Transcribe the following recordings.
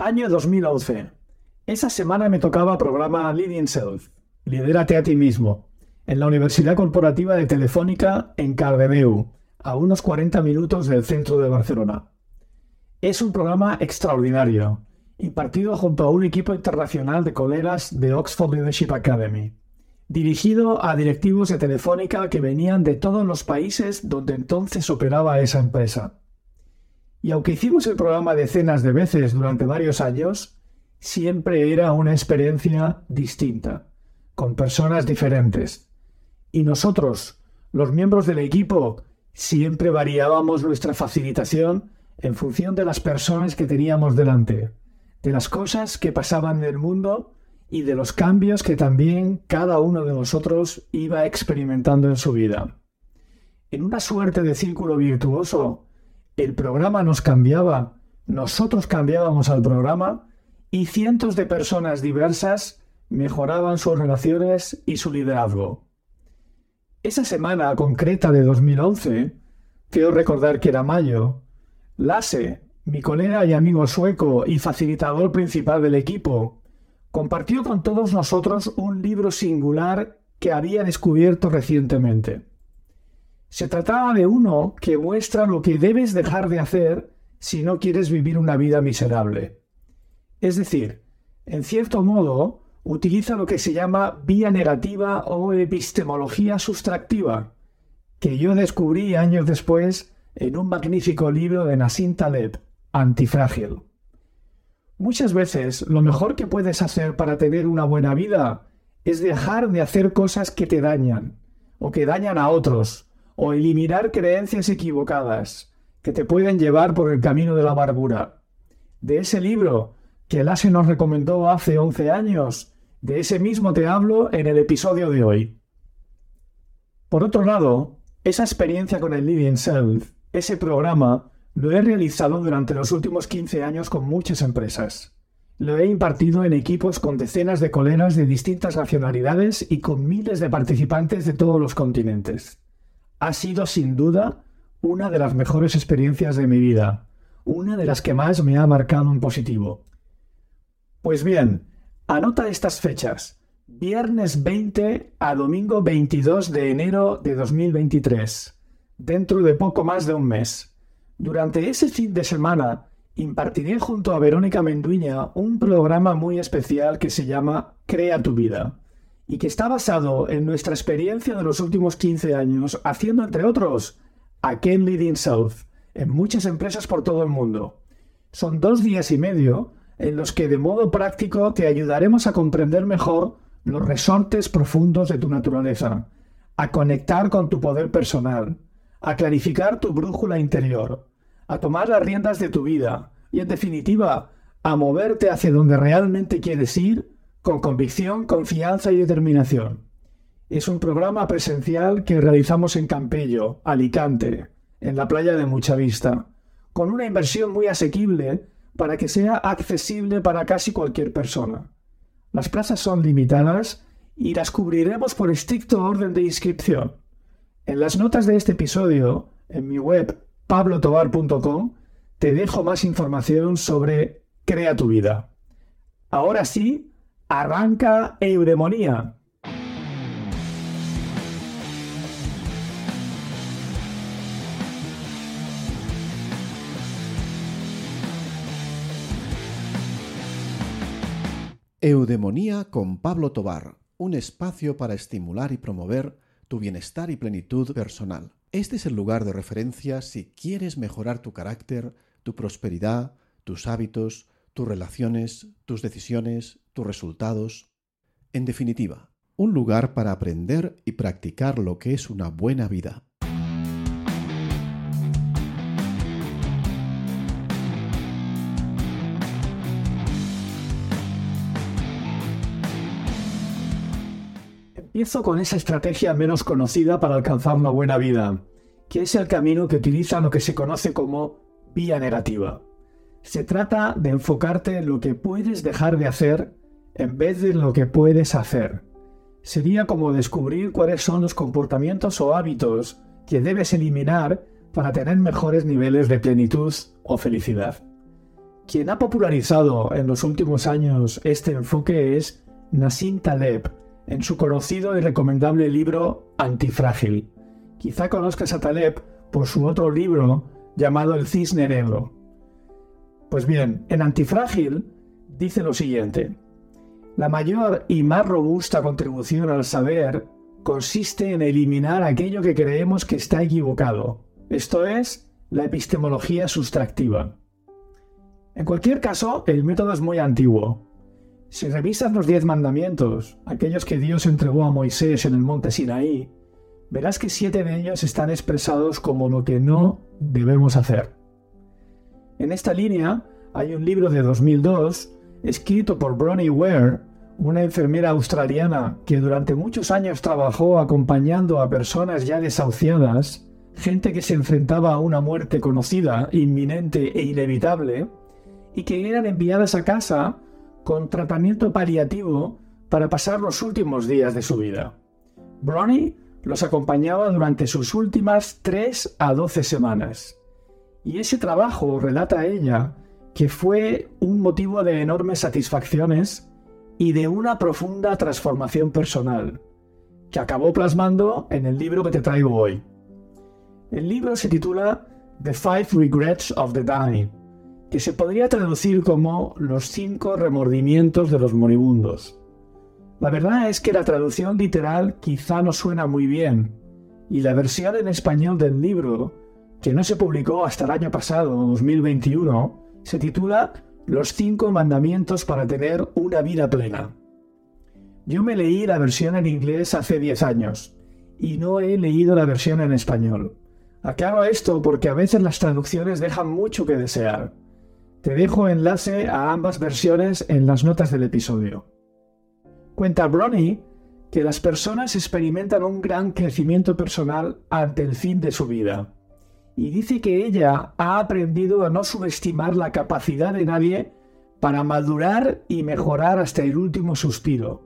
Año 2011. Esa semana me tocaba programa Leading Self, Lidérate a ti mismo, en la Universidad Corporativa de Telefónica en Cardemeu, a unos 40 minutos del centro de Barcelona. Es un programa extraordinario, impartido junto a un equipo internacional de colegas de Oxford Leadership Academy, dirigido a directivos de Telefónica que venían de todos los países donde entonces operaba esa empresa. Y aunque hicimos el programa decenas de veces durante varios años, siempre era una experiencia distinta, con personas diferentes. Y nosotros, los miembros del equipo, siempre variábamos nuestra facilitación en función de las personas que teníamos delante, de las cosas que pasaban en el mundo y de los cambios que también cada uno de nosotros iba experimentando en su vida. En una suerte de círculo virtuoso, el programa nos cambiaba, nosotros cambiábamos al programa y cientos de personas diversas mejoraban sus relaciones y su liderazgo. Esa semana concreta de 2011, quiero recordar que era mayo, Lasse, mi colega y amigo sueco y facilitador principal del equipo, compartió con todos nosotros un libro singular que había descubierto recientemente. Se trataba de uno que muestra lo que debes dejar de hacer si no quieres vivir una vida miserable. Es decir, en cierto modo, utiliza lo que se llama vía negativa o epistemología sustractiva, que yo descubrí años después en un magnífico libro de Nassim Taleb, Antifrágil. Muchas veces lo mejor que puedes hacer para tener una buena vida es dejar de hacer cosas que te dañan o que dañan a otros o eliminar creencias equivocadas que te pueden llevar por el camino de la amargura. De ese libro que Lasse nos recomendó hace 11 años, de ese mismo te hablo en el episodio de hoy. Por otro lado, esa experiencia con el Living Self, ese programa, lo he realizado durante los últimos 15 años con muchas empresas. Lo he impartido en equipos con decenas de colegas de distintas nacionalidades y con miles de participantes de todos los continentes ha sido sin duda una de las mejores experiencias de mi vida, una de las que más me ha marcado en positivo. Pues bien, anota estas fechas. Viernes 20 a domingo 22 de enero de 2023, dentro de poco más de un mes. Durante ese fin de semana impartiré junto a Verónica Menduña un programa muy especial que se llama Crea tu vida y que está basado en nuestra experiencia de los últimos 15 años, haciendo, entre otros, a Ken Leading South en muchas empresas por todo el mundo. Son dos días y medio en los que de modo práctico te ayudaremos a comprender mejor los resortes profundos de tu naturaleza, a conectar con tu poder personal, a clarificar tu brújula interior, a tomar las riendas de tu vida y, en definitiva, a moverte hacia donde realmente quieres ir con convicción, confianza y determinación. Es un programa presencial que realizamos en Campello, Alicante, en la playa de Mucha Vista, con una inversión muy asequible para que sea accesible para casi cualquier persona. Las plazas son limitadas y las cubriremos por estricto orden de inscripción. En las notas de este episodio, en mi web pablotobar.com, te dejo más información sobre Crea tu vida. Ahora sí, Arranca Eudemonía. Eudemonía con Pablo Tobar, un espacio para estimular y promover tu bienestar y plenitud personal. Este es el lugar de referencia si quieres mejorar tu carácter, tu prosperidad, tus hábitos, tus relaciones, tus decisiones, tus resultados. En definitiva, un lugar para aprender y practicar lo que es una buena vida. Empiezo con esa estrategia menos conocida para alcanzar una buena vida, que es el camino que utiliza lo que se conoce como vía negativa. Se trata de enfocarte en lo que puedes dejar de hacer en vez de lo que puedes hacer. Sería como descubrir cuáles son los comportamientos o hábitos que debes eliminar para tener mejores niveles de plenitud o felicidad. Quien ha popularizado en los últimos años este enfoque es Nassim Taleb, en su conocido y recomendable libro Antifrágil. Quizá conozcas a Taleb por su otro libro llamado El Cisne Negro. Pues bien, en Antifrágil dice lo siguiente. La mayor y más robusta contribución al saber consiste en eliminar aquello que creemos que está equivocado, esto es, la epistemología sustractiva. En cualquier caso, el método es muy antiguo. Si revisas los diez mandamientos, aquellos que Dios entregó a Moisés en el monte Sinaí, verás que siete de ellos están expresados como lo que no debemos hacer. En esta línea hay un libro de 2002 escrito por Bronnie Ware, una enfermera australiana que durante muchos años trabajó acompañando a personas ya desahuciadas, gente que se enfrentaba a una muerte conocida, inminente e inevitable, y que eran enviadas a casa con tratamiento paliativo para pasar los últimos días de su vida. Bronnie los acompañaba durante sus últimas 3 a 12 semanas. Y ese trabajo, relata ella, que fue un motivo de enormes satisfacciones y de una profunda transformación personal, que acabó plasmando en el libro que te traigo hoy. El libro se titula The Five Regrets of the Dying, que se podría traducir como Los cinco remordimientos de los moribundos. La verdad es que la traducción literal quizá no suena muy bien, y la versión en español del libro, que no se publicó hasta el año pasado, 2021, se titula Los cinco mandamientos para tener una vida plena. Yo me leí la versión en inglés hace 10 años y no he leído la versión en español. Aclaro esto porque a veces las traducciones dejan mucho que desear. Te dejo enlace a ambas versiones en las notas del episodio. Cuenta Bronnie que las personas experimentan un gran crecimiento personal ante el fin de su vida y dice que ella ha aprendido a no subestimar la capacidad de nadie para madurar y mejorar hasta el último suspiro.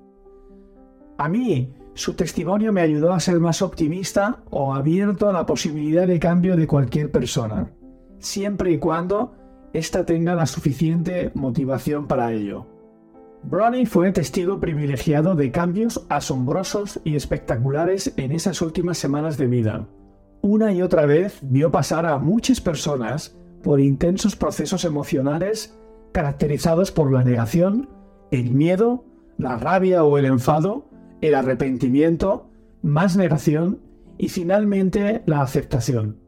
A mí, su testimonio me ayudó a ser más optimista o abierto a la posibilidad de cambio de cualquier persona, siempre y cuando ésta tenga la suficiente motivación para ello. Bronnie fue testigo privilegiado de cambios asombrosos y espectaculares en esas últimas semanas de vida una y otra vez vio pasar a muchas personas por intensos procesos emocionales caracterizados por la negación, el miedo, la rabia o el enfado, el arrepentimiento, más negación y finalmente la aceptación.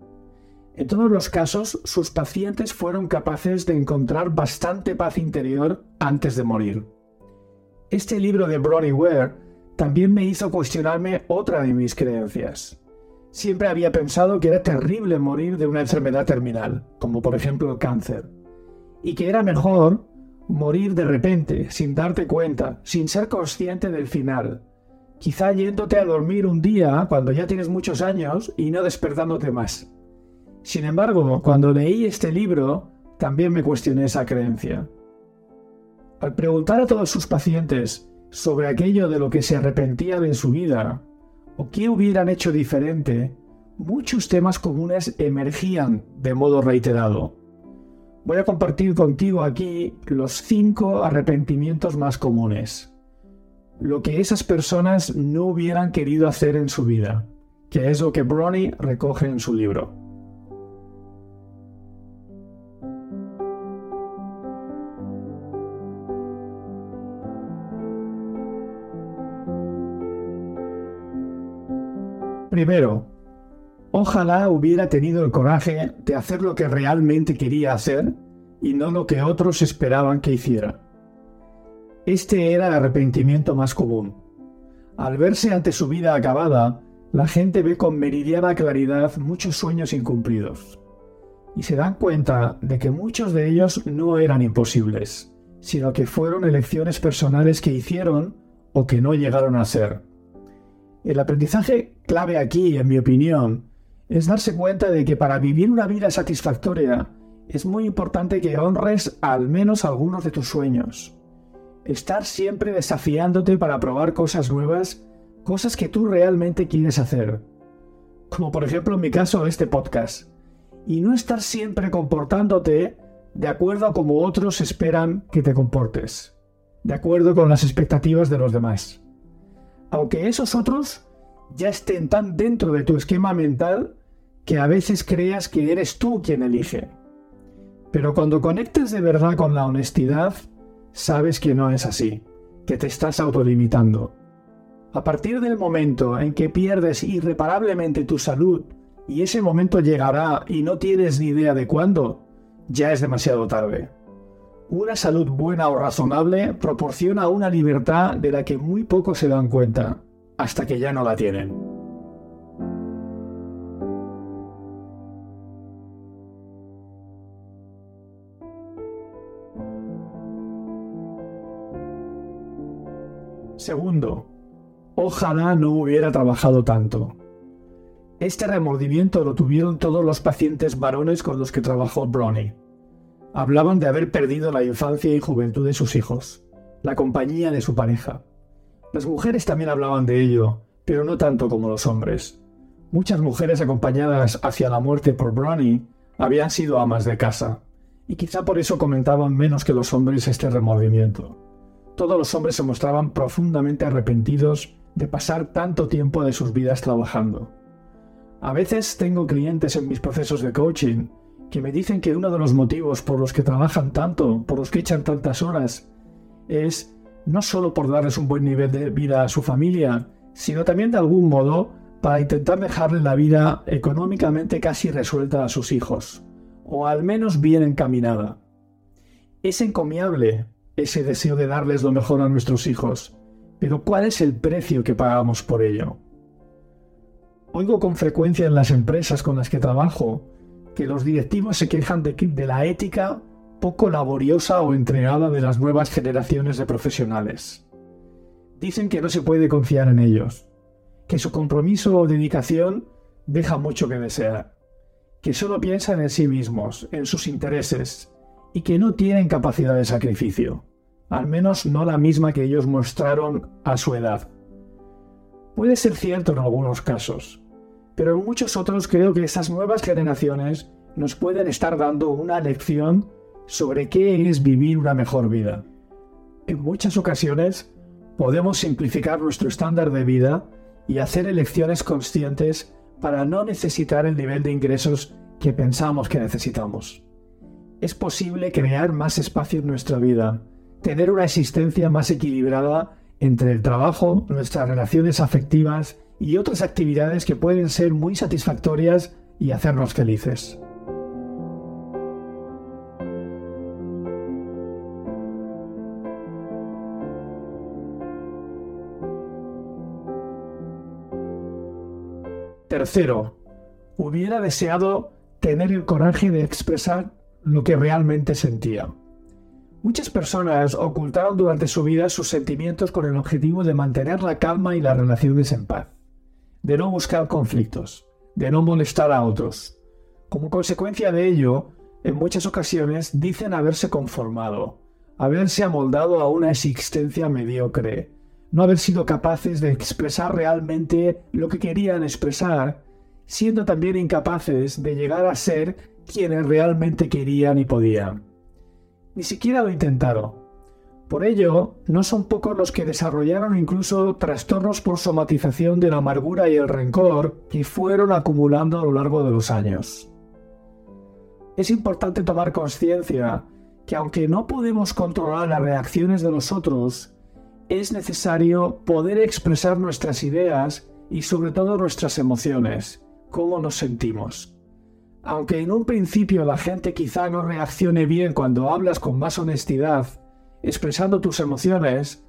En todos los casos, sus pacientes fueron capaces de encontrar bastante paz interior antes de morir. Este libro de Bronnie Ware también me hizo cuestionarme otra de mis creencias. Siempre había pensado que era terrible morir de una enfermedad terminal, como por ejemplo el cáncer, y que era mejor morir de repente, sin darte cuenta, sin ser consciente del final, quizá yéndote a dormir un día cuando ya tienes muchos años y no despertándote más. Sin embargo, cuando leí este libro, también me cuestioné esa creencia. Al preguntar a todos sus pacientes sobre aquello de lo que se arrepentían en su vida, o qué hubieran hecho diferente, muchos temas comunes emergían de modo reiterado. Voy a compartir contigo aquí los cinco arrepentimientos más comunes. Lo que esas personas no hubieran querido hacer en su vida, que es lo que Bronnie recoge en su libro. Primero, ojalá hubiera tenido el coraje de hacer lo que realmente quería hacer y no lo que otros esperaban que hiciera. Este era el arrepentimiento más común. Al verse ante su vida acabada, la gente ve con meridiana claridad muchos sueños incumplidos y se dan cuenta de que muchos de ellos no eran imposibles, sino que fueron elecciones personales que hicieron o que no llegaron a ser. El aprendizaje clave aquí, en mi opinión, es darse cuenta de que para vivir una vida satisfactoria es muy importante que honres al menos algunos de tus sueños. Estar siempre desafiándote para probar cosas nuevas, cosas que tú realmente quieres hacer. Como por ejemplo en mi caso este podcast. Y no estar siempre comportándote de acuerdo a cómo otros esperan que te comportes, de acuerdo con las expectativas de los demás. Aunque esos otros ya estén tan dentro de tu esquema mental que a veces creas que eres tú quien elige. Pero cuando conectes de verdad con la honestidad, sabes que no es así, que te estás autolimitando. A partir del momento en que pierdes irreparablemente tu salud, y ese momento llegará y no tienes ni idea de cuándo, ya es demasiado tarde. Una salud buena o razonable proporciona una libertad de la que muy pocos se dan cuenta, hasta que ya no la tienen. Segundo, ojalá no hubiera trabajado tanto. Este remordimiento lo tuvieron todos los pacientes varones con los que trabajó Bronnie. Hablaban de haber perdido la infancia y juventud de sus hijos, la compañía de su pareja. Las mujeres también hablaban de ello, pero no tanto como los hombres. Muchas mujeres acompañadas hacia la muerte por Bronnie habían sido amas de casa, y quizá por eso comentaban menos que los hombres este remordimiento. Todos los hombres se mostraban profundamente arrepentidos de pasar tanto tiempo de sus vidas trabajando. A veces tengo clientes en mis procesos de coaching que me dicen que uno de los motivos por los que trabajan tanto, por los que echan tantas horas, es no solo por darles un buen nivel de vida a su familia, sino también de algún modo para intentar dejarle la vida económicamente casi resuelta a sus hijos, o al menos bien encaminada. Es encomiable ese deseo de darles lo mejor a nuestros hijos, pero ¿cuál es el precio que pagamos por ello? Oigo con frecuencia en las empresas con las que trabajo que los directivos se quejan de, la ética poco laboriosa o entregada de las nuevas generaciones de profesionales. Dicen que no se puede confiar en ellos, que su compromiso o dedicación deja mucho que desear, que solo piensan en sí mismos, en sus intereses, y que no tienen capacidad de sacrificio, al menos no la misma que ellos mostraron a su edad. Puede ser cierto en algunos casos, pero en muchos otros creo que esas nuevas generaciones nos pueden estar dando una lección sobre qué es vivir una mejor vida. En muchas ocasiones podemos simplificar nuestro estándar de vida y hacer elecciones conscientes para no necesitar el nivel de ingresos que pensamos que necesitamos. Es posible crear más espacio en nuestra vida, tener una existencia más equilibrada entre el trabajo, nuestras relaciones afectivas y otras actividades que pueden ser muy satisfactorias y hacernos felices. Tercero, hubiera deseado tener el coraje de expresar lo que realmente sentía. Muchas personas ocultaron durante su vida sus sentimientos con el objetivo de mantener la calma y las relaciones en paz de no buscar conflictos, de no molestar a otros. Como consecuencia de ello, en muchas ocasiones dicen haberse conformado, haberse amoldado a una existencia mediocre, no haber sido capaces de expresar realmente lo que querían expresar, siendo también incapaces de llegar a ser quienes realmente querían y podían. Ni siquiera lo intentaron, por ello, no son pocos los que desarrollaron incluso trastornos por somatización de la amargura y el rencor que fueron acumulando a lo largo de los años. Es importante tomar conciencia que aunque no podemos controlar las reacciones de los otros, es necesario poder expresar nuestras ideas y sobre todo nuestras emociones, cómo nos sentimos. Aunque en un principio la gente quizá no reaccione bien cuando hablas con más honestidad, expresando tus emociones,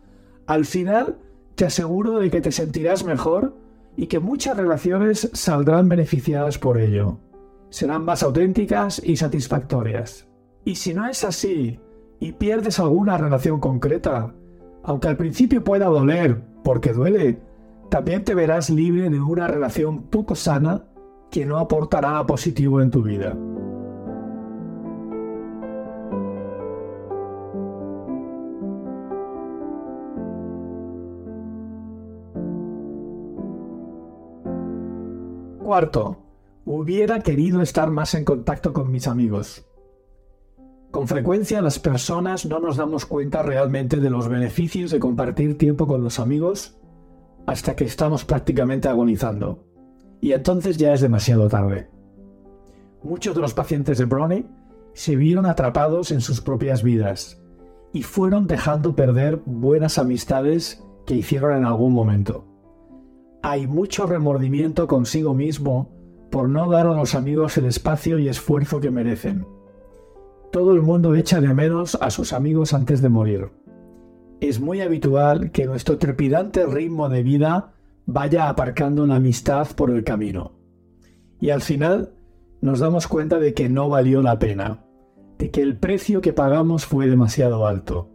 al final te aseguro de que te sentirás mejor y que muchas relaciones saldrán beneficiadas por ello. Serán más auténticas y satisfactorias. Y si no es así y pierdes alguna relación concreta, aunque al principio pueda doler, porque duele, también te verás libre de una relación poco sana que no aportará nada positivo en tu vida. Cuarto, hubiera querido estar más en contacto con mis amigos. Con frecuencia las personas no nos damos cuenta realmente de los beneficios de compartir tiempo con los amigos hasta que estamos prácticamente agonizando. Y entonces ya es demasiado tarde. Muchos de los pacientes de Brony se vieron atrapados en sus propias vidas y fueron dejando perder buenas amistades que hicieron en algún momento. Hay mucho remordimiento consigo mismo por no dar a los amigos el espacio y esfuerzo que merecen. Todo el mundo echa de menos a sus amigos antes de morir. Es muy habitual que nuestro trepidante ritmo de vida vaya aparcando una amistad por el camino. Y al final nos damos cuenta de que no valió la pena, de que el precio que pagamos fue demasiado alto.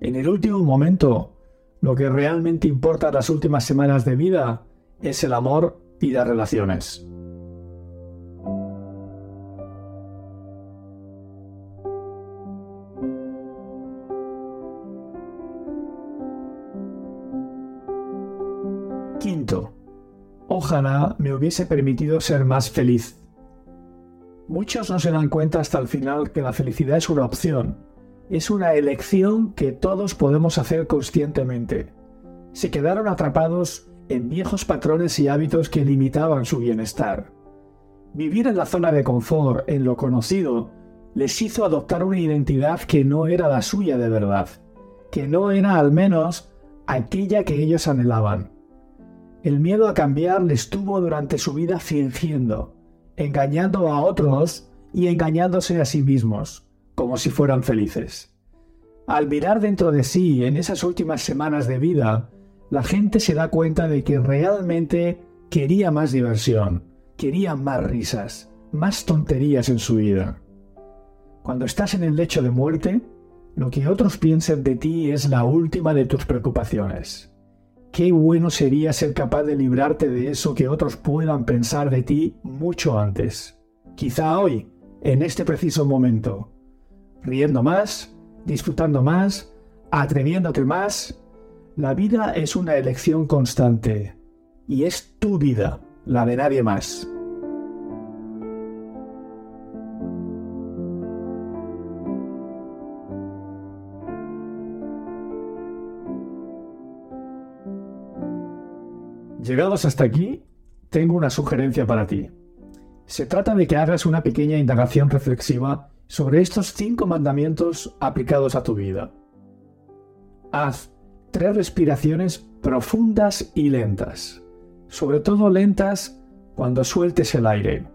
En el último momento, lo que realmente importa las últimas semanas de vida es el amor y las relaciones. Quinto, ojalá me hubiese permitido ser más feliz. Muchos no se dan cuenta hasta el final que la felicidad es una opción, es una elección que todos podemos hacer conscientemente. Se quedaron atrapados en viejos patrones y hábitos que limitaban su bienestar. Vivir en la zona de confort, en lo conocido, les hizo adoptar una identidad que no era la suya de verdad, que no era al menos aquella que ellos anhelaban. El miedo a cambiar les tuvo durante su vida fingiendo, engañando a otros y engañándose a sí mismos, como si fueran felices. Al mirar dentro de sí en esas últimas semanas de vida, la gente se da cuenta de que realmente quería más diversión, quería más risas, más tonterías en su vida. Cuando estás en el lecho de muerte, lo que otros piensen de ti es la última de tus preocupaciones. Qué bueno sería ser capaz de librarte de eso que otros puedan pensar de ti mucho antes. Quizá hoy, en este preciso momento. Riendo más, disfrutando más, atreviéndote más. La vida es una elección constante. Y es tu vida, la de nadie más. Llegados hasta aquí, tengo una sugerencia para ti. Se trata de que hagas una pequeña indagación reflexiva sobre estos cinco mandamientos aplicados a tu vida. Haz tres respiraciones profundas y lentas, sobre todo lentas cuando sueltes el aire.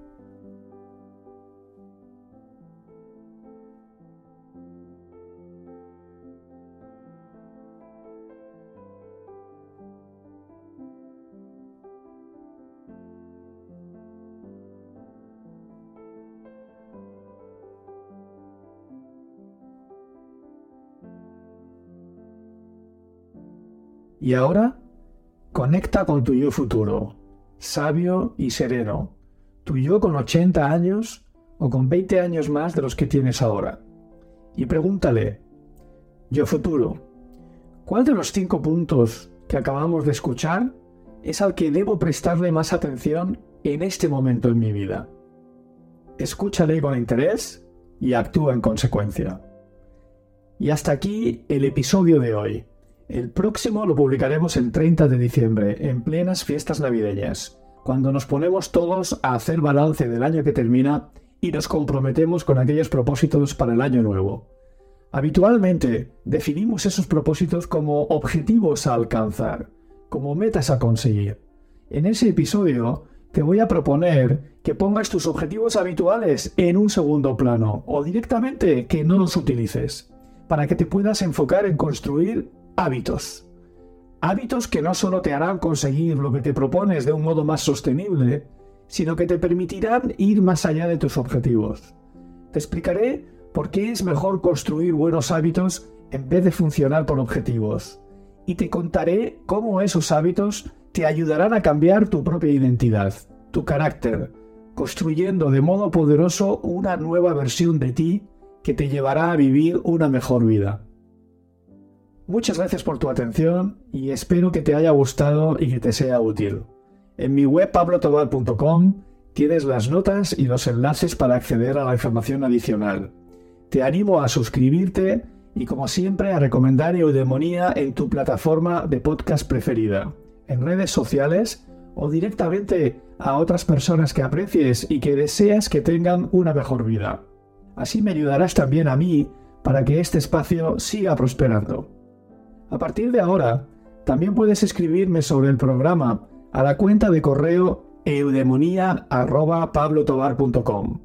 Y ahora, conecta con tu yo futuro, sabio y sereno, tu yo con 80 años o con 20 años más de los que tienes ahora. Y pregúntale, yo futuro, ¿cuál de los cinco puntos que acabamos de escuchar es al que debo prestarle más atención en este momento en mi vida? Escúchale con interés y actúa en consecuencia. Y hasta aquí el episodio de hoy. El próximo lo publicaremos el 30 de diciembre, en plenas fiestas navideñas, cuando nos ponemos todos a hacer balance del año que termina y nos comprometemos con aquellos propósitos para el año nuevo. Habitualmente definimos esos propósitos como objetivos a alcanzar, como metas a conseguir. En ese episodio te voy a proponer que pongas tus objetivos habituales en un segundo plano o directamente que no los utilices, para que te puedas enfocar en construir hábitos. Hábitos que no solo te harán conseguir lo que te propones de un modo más sostenible, sino que te permitirán ir más allá de tus objetivos. Te explicaré por qué es mejor construir buenos hábitos en vez de funcionar por objetivos. Y te contaré cómo esos hábitos te ayudarán a cambiar tu propia identidad, tu carácter, construyendo de modo poderoso una nueva versión de ti que te llevará a vivir una mejor vida. Muchas gracias por tu atención y espero que te haya gustado y que te sea útil. En mi web pablotobar.com tienes las notas y los enlaces para acceder a la información adicional. Te animo a suscribirte y como siempre a recomendar Eudemonía en tu plataforma de podcast preferida, en redes sociales o directamente a otras personas que aprecies y que deseas que tengan una mejor vida. Así me ayudarás también a mí para que este espacio siga prosperando. A partir de ahora, también puedes escribirme sobre el programa a la cuenta de correo eudemonía.pablotobar.com.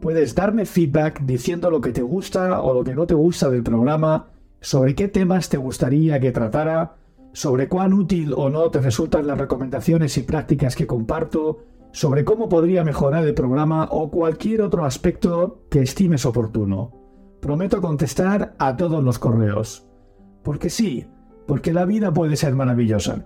Puedes darme feedback diciendo lo que te gusta o lo que no te gusta del programa, sobre qué temas te gustaría que tratara, sobre cuán útil o no te resultan las recomendaciones y prácticas que comparto, sobre cómo podría mejorar el programa o cualquier otro aspecto que estimes oportuno. Prometo contestar a todos los correos. Porque sí, porque la vida puede ser maravillosa.